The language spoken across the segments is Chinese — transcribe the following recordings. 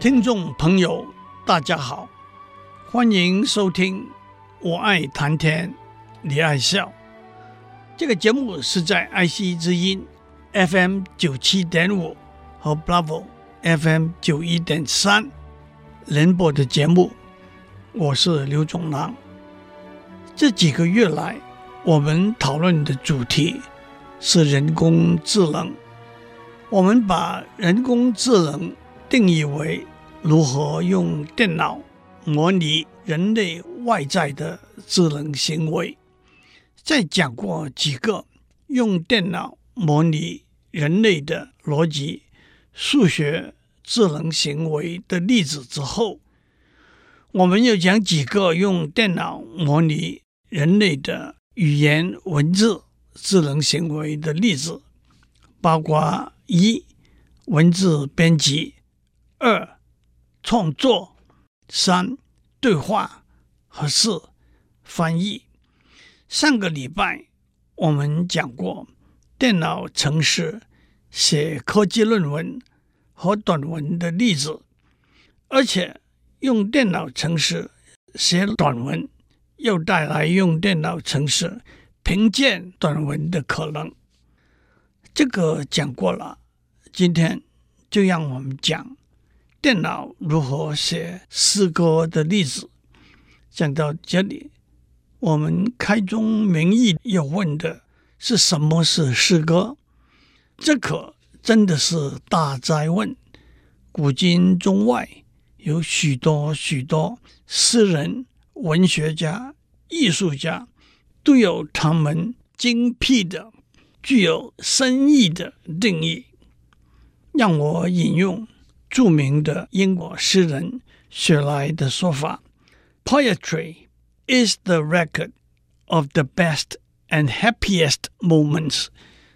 听众朋友，大家好，欢迎收听《我爱谈天，你爱笑》这个节目是在爱惜之音 FM 九七点五和 Bravo FM 九一点三联播的节目。我是刘炯朗。这几个月来，我们讨论的主题是人工智能。我们把人工智能定义为如何用电脑模拟人类外在的智能行为？再讲过几个用电脑模拟人类的逻辑、数学智能行为的例子之后，我们又讲几个用电脑模拟人类的语言文字智能行为的例子，包括一、文字编辑，二、创作，三、对话和四、翻译。上个礼拜我们讲过电脑程式写科技论文和短文的例子，而且用电脑程式写短文又带来用电脑程式评鉴短文的可能。这个讲过了，今天就让我们讲。电脑如何写诗歌的例子，讲到这里，我们开宗明义要问的是什么是诗歌？这可真的是大哉问。古今中外有许多许多诗人、文学家、艺术家，都有他们精辟的、具有深意的定义。让我引用。着名的英国诗人雪莱的说法：“Poetry is the record of the best and happiest moments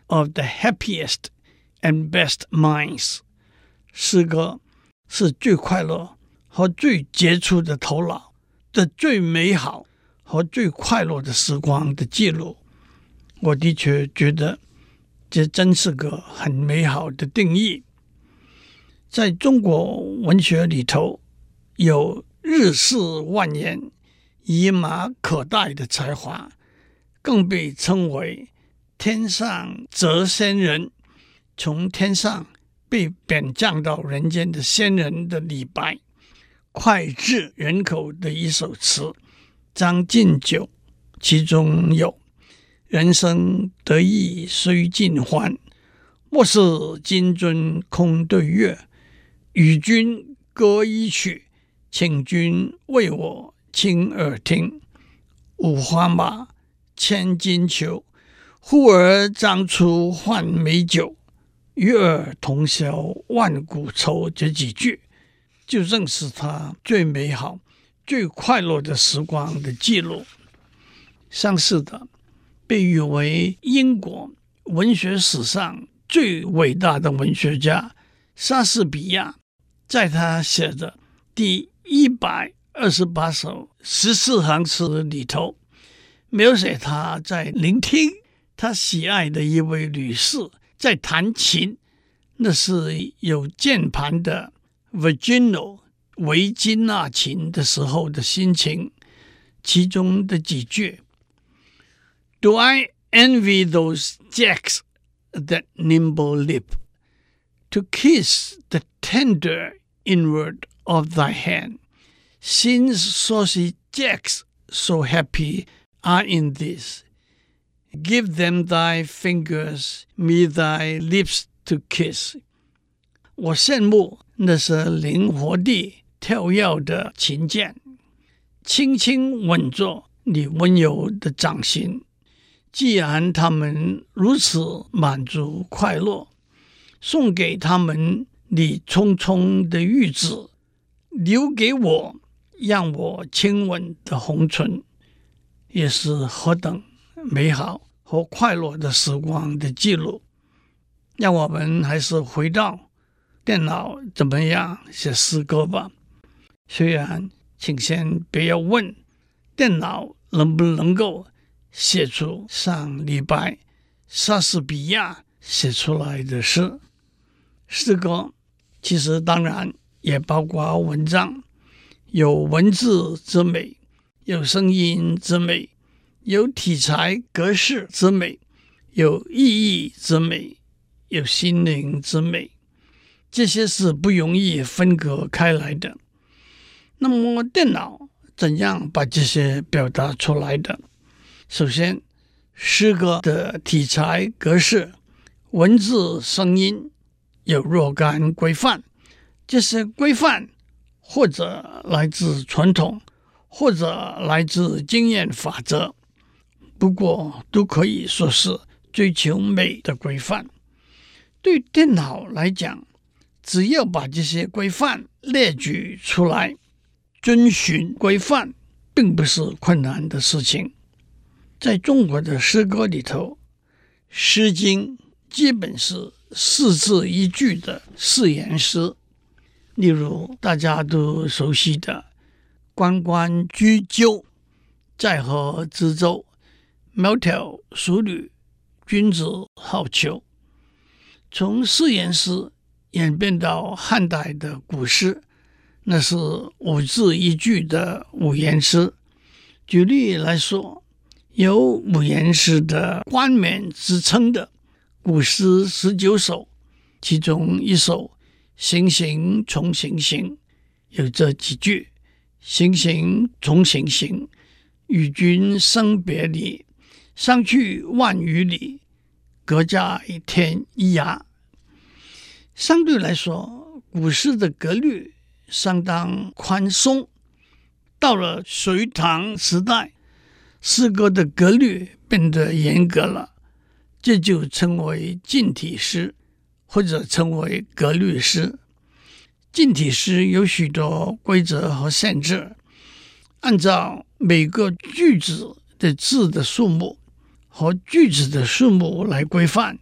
of the happiest and best minds。”诗歌是最快乐和最杰出的头脑的最美好和最快乐的时光的记录。我的确觉得这真是个很美好的定义。 在中国文学里头，有日式万年、一马可待的才华，更被称为“天上谪仙人”，从天上被贬降到人间的仙人的李白，脍炙人口的一首词《将进酒》，其中有“人生得意须尽欢，莫使金樽空对月。”与君歌一曲，请君为我倾耳听。五花马，千金裘，呼儿将出换美酒。与尔同销万古愁。这几句，就正是他最美好、最快乐的时光的记录。上世的，被誉为英国文学史上最伟大的文学家莎士比亚。在他写的第一百二十八首十四行诗里头，描写他在聆听他喜爱的一位女士在弹琴，那是有键盘的 Virginal 维金纳琴的时候的心情。其中的几句：Do I envy those jacks that nimble lip to kiss the tender inward of thy hand, since saucy jacks so happy are in this. Give them thy fingers, me thy lips to kiss. 我羡慕那些灵活地跳跃的琴键，轻轻吻着你温柔的掌心。既然他们如此满足快乐，送给他们。 你匆匆的玉指，留给我让我亲吻的红唇，也是何等美好和快乐的时光的记录。让我们还是回到电脑怎么样写诗歌吧。虽然，请先不要问电脑能不能够写出上礼拜莎士比亚写出来的诗。诗歌其实当然也包括文章，有文字之美，有声音之美，有题材格式之美，有意义之美，有心灵之美，这些是不容易分隔开来的。那么电脑怎样把这些表达出来的？首先，诗歌的题材格式、文字、声音。有若干规范，这些规范或者来自传统，或者来自经验法则，不过都可以说是追求美的规范。对电脑来讲，只要把这些规范列举出来，遵循规范，并不是困难的事情。在中国的诗歌里头，《诗经》基本是。四字一句的四言诗，例如大家都熟悉的“关关雎鸠，在河之洲，窈窕淑女，君子好逑”。从四言诗演变到汉代的古诗，那是五字一句的五言诗。举例来说，有五言诗的冠冕之称的。古诗十九首，其中一首“行行重行行”有这几句：“行行重行行，与君生别离，相去万余里，隔代天一涯。”相对来说，古诗的格律相当宽松。到了隋唐时代，诗歌的格律变得严格了。这就称为近体诗，或者称为格律诗。近体诗有许多规则和限制，按照每个句子的字的数目和句子的数目来规范，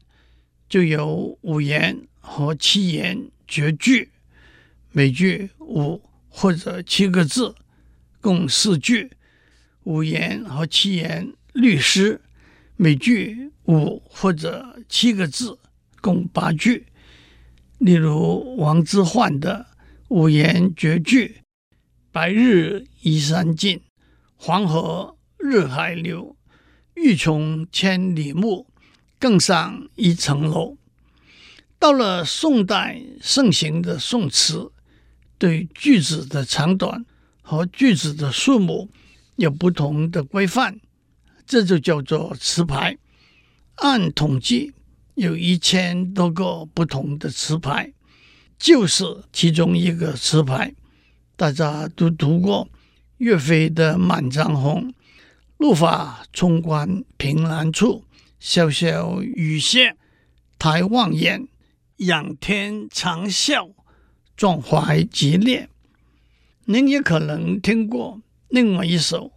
就有五言和七言绝句，每句五或者七个字，共四句；五言和七言律诗。每句五或者七个字，共八句。例如王之涣的五言绝句：“白日依山尽，黄河入海流。欲穷千里目，更上一层楼。”到了宋代盛行的宋词，对句子的长短和句子的数目有不同的规范。这就叫做词牌。按统计，有一千多个不同的词牌，就是其中一个词牌。大家都读过岳飞的《满江红》：“怒发冲冠凭栏处，潇潇雨歇抬望眼，仰天长啸壮怀激烈。”您也可能听过另外一首。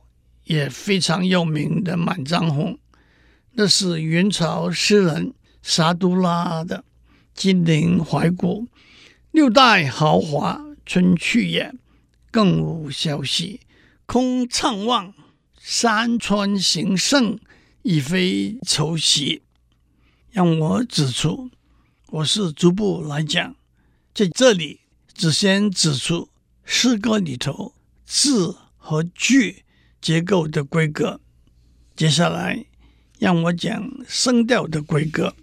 也非常有名的《满江红》，那是元朝诗人沙都拉的“金陵怀古，六代豪华春去也，更无消息，空怅望，山川形胜，已非昔筹。”让我指出，我是逐步来讲，在这里只先指出诗歌里头字和句。结构的规格，接下来让我讲声调的规格。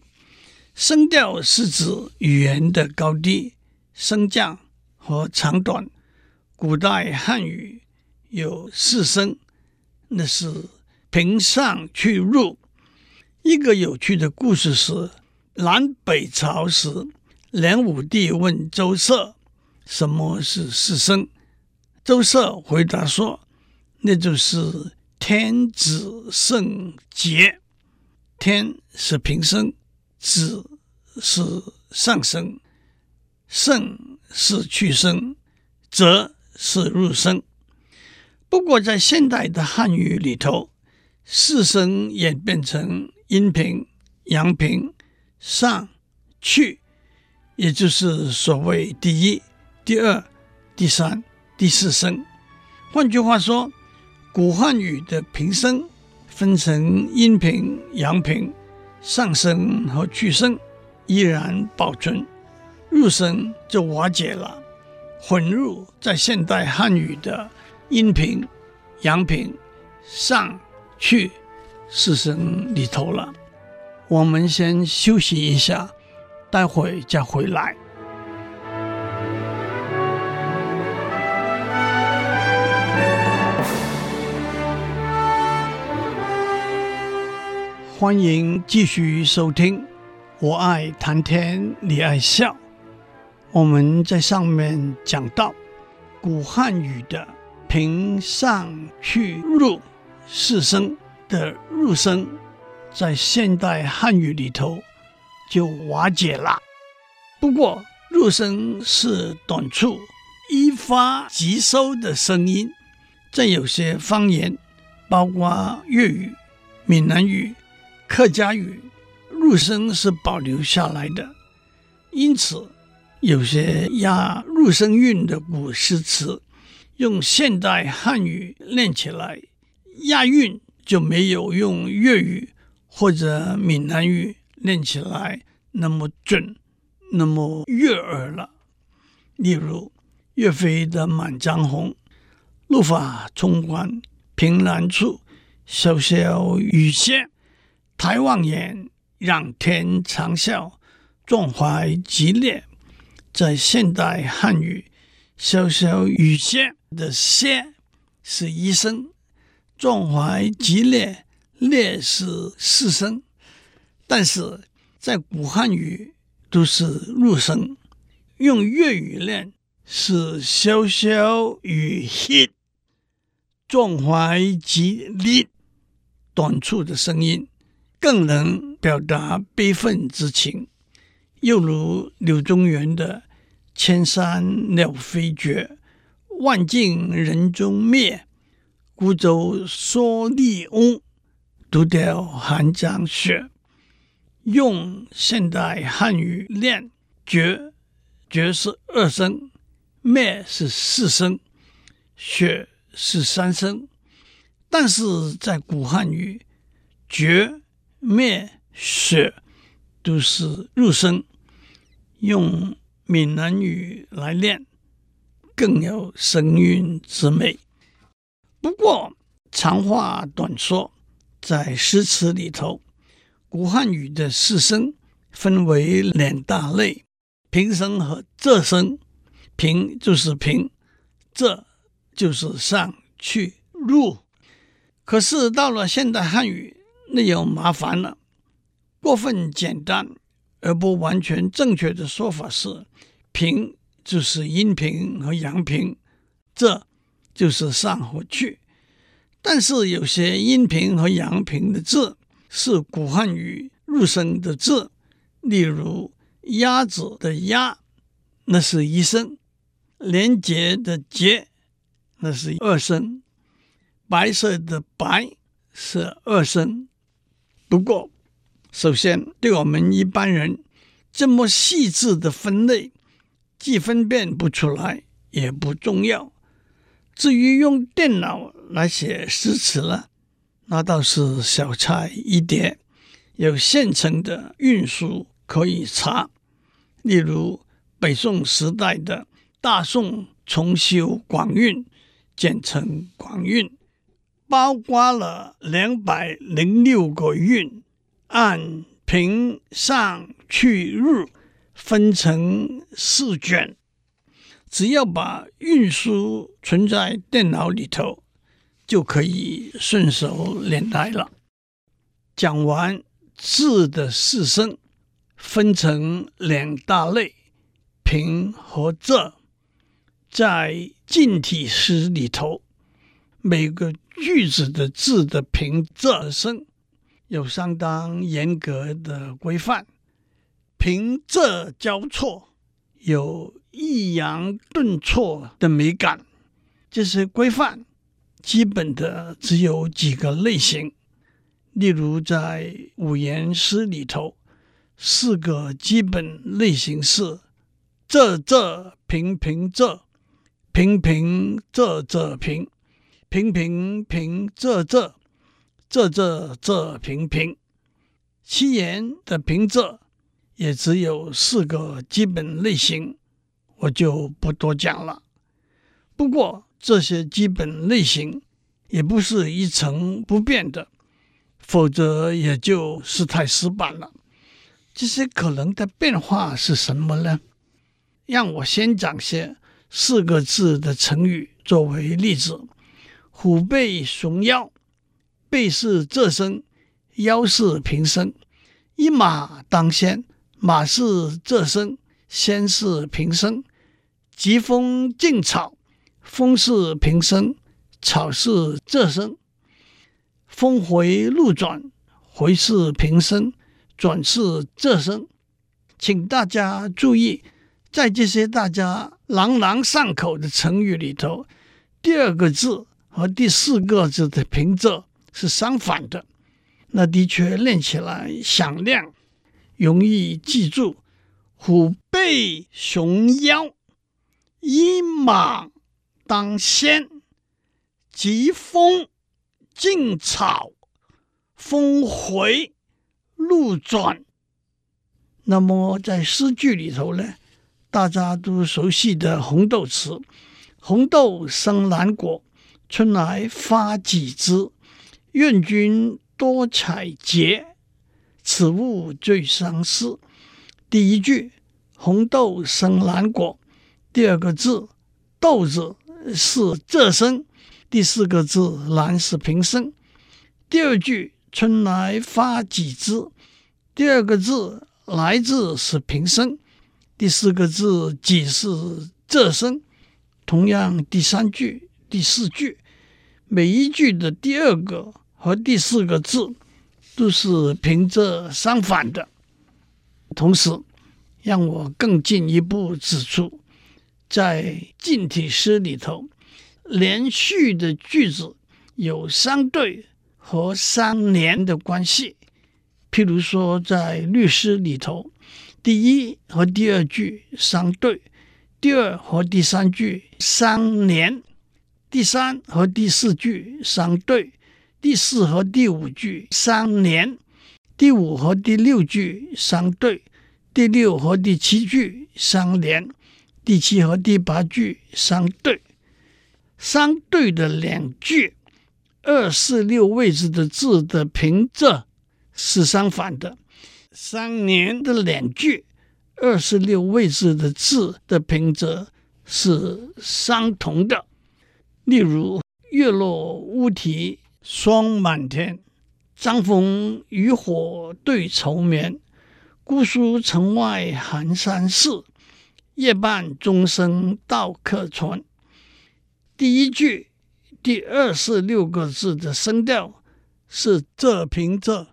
声调是指语言的高低、升降和长短。古代汉语有四声，那是平上去入。一个有趣的故事是，南北朝时，梁武帝问周舍：“什么是四声？”周舍回答说。那就是天子圣节，天是平声，子是上声，圣是去声，则是入声。不过，在现代的汉语里头，四声演变成阴平、阳平、上、去，也就是所谓第一、第二、第三、第四声。换句话说，古汉语的平声分成阴平、阳平、上声和去声，依然保存，入声就瓦解了，混入在现代汉语的阴平、阳平、上、去四声里头了。我们先休息一下，待会再回来。欢迎继续收听，我爱谈天，你爱笑。我们在上面讲到，古汉语的平、上、去、入四声的入声，在现代汉语里头就瓦解了。不过，入声是短促、一发即收的声音，在有些方言，包括粤语、闽南语。客家语入声是保留下来的，因此有些押入声韵的古诗词，用现代汉语念起来押韵就没有用粤语或者闽南语念起来那么准，那么悦耳了。例如岳飞的《满江红》：“怒发冲冠，凭栏处，潇潇雨歇。”抬望眼，仰天长啸，壮怀激烈。在现代汉语，潇潇雨歇的歇是一声，壮怀激烈烈是四声，但是在古汉语都是入声。用粤语念是潇潇雨歇，壮怀激烈，短促的声音。更能表达悲愤之情，又如柳宗元的“千山鸟飞绝，万径人踪灭，孤舟蓑笠翁，独钓寒江雪”。用现代汉语念“绝”，“绝”是二声，“灭”是四声，“雪”是三声，但是在古汉语“绝”。灭雪都是入声，用闽南语来念，更有声韵之美。不过长话短说，在诗词里头，古汉语的四声分为两大类：平声和仄声。平就是平，仄就是上去入。可是到了现代汉语，那又麻烦了，过分简单而不完全正确的说法是：平就是阴平和阳平，这就是上和去。但是有些阴平和阳平的字是古汉语入声的字，例如鸭子的鸭，那是一声；连结的结，那是二声；白色的白是二声。不过，首先，对我们一般人这么细致的分类，既分辨不出来，也不重要。至于用电脑来写诗词了，那倒是小菜一碟，有现成的韵书可以查。例如北宋时代的《大宋重修广韵》，简称广韵。包括了两百零六个韵，按平上去入分成四卷。只要把韵书存在电脑里头，就可以顺手拈来了。讲完字的四声，分成两大类：平和仄。在近体诗里头，每个句子的字的平仄声有相当严格的规范，平仄交错有抑扬顿挫的美感。这些规范基本的只有几个类型，例如在五言诗里头，四个基本类型是：仄仄平平仄，平平仄仄平，平平平仄仄，仄仄仄平平。七言的平仄也只有四个基本类型，我就不多讲了。不过这些基本类型也不是一成不变的，否则也就是太死板了。这些可能的变化是什么呢？让我先讲些四个字的成语作为例子：虎背熊腰，背是仄声。腰是平声，一马当先，马是仄声，先是平声。疾风劲草，风是平声，草是仄声。峰回路转，回是平声，转是仄声。请大家注意，在这些大家朗朗上口的成语里头，第二个字和第四个字的平仄是相反的。那的确练起来响亮，容易记住。虎背熊腰，一马当先，疾风劲草，峰回路转。那么在诗句里头呢，大家都熟悉的红豆词：“红豆生南国，春来发几枝。愿君。”多采撷，此物最相思。第一句“红豆生南国”，第二个字“豆”子是仄声，第四个字“南”是平声。第二句“春来发几枝”，第二个字“来”字是平声，第四个字“几”是仄声。同样，第三句、第四句，每一句的第二个。和第四个字都是平仄相反的。同时，让我更进一步指出，在近体诗里头，连续的句子有相对和相连的关系。譬如说，在律诗里头，第一和第二句相对，第二和第三句相连，第三和第四句相对。第四和第五句相连，第五和第六句相对，第六和第七句相连，第七和第八句相对。相对的两句，二四六位置的字的平仄是相反的；相连的两句，二四六位置的字的平仄是相同的。例如“月落乌啼”。霜满天，张凤渔火对愁眠。姑苏城外寒山寺，夜半钟声到客船。第一句第二十六个字的声调是仄平仄，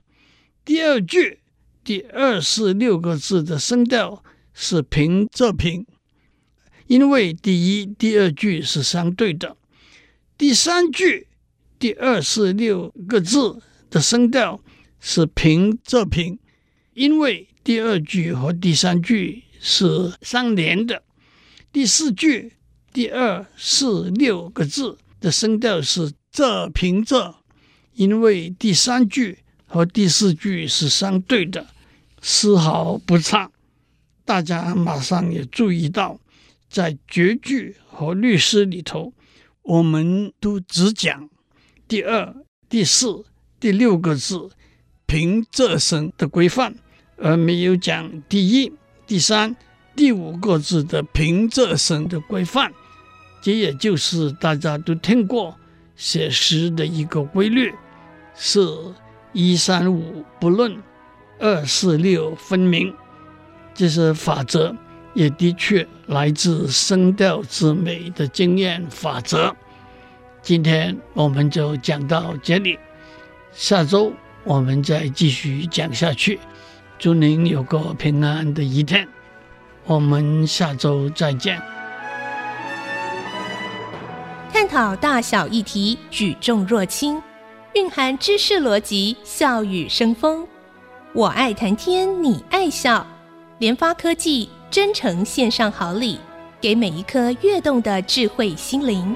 第二句第二十六个字的声调是平仄平，因为第一、第二句是相对的，第三句。第二四六个字的声调是平仄平，因为第二句和第三句是相连的。第四句第二四六个字的声调是仄平仄，因为第三句和第四句是相对的，丝毫不差。大家马上也注意到，在绝句和律诗里头，我们都只讲。第二、第四、第六个字平仄声的规范，而没有讲第一、第三、第五个字的平仄声的规范。这也就是大家都听过写诗的一个规律：是一三五不论，二四六分明。这是法则也的确来自声调之美的经验法则。今天我们就讲到这里，下周我们再继续讲下去。祝您有个平安的一天。我们下周再见。探讨大小议题，举重若轻，蕴含知识逻辑，笑语生风。我爱谈天，你爱笑。联发科技真诚献上好礼，给每一颗跃动的智慧心灵。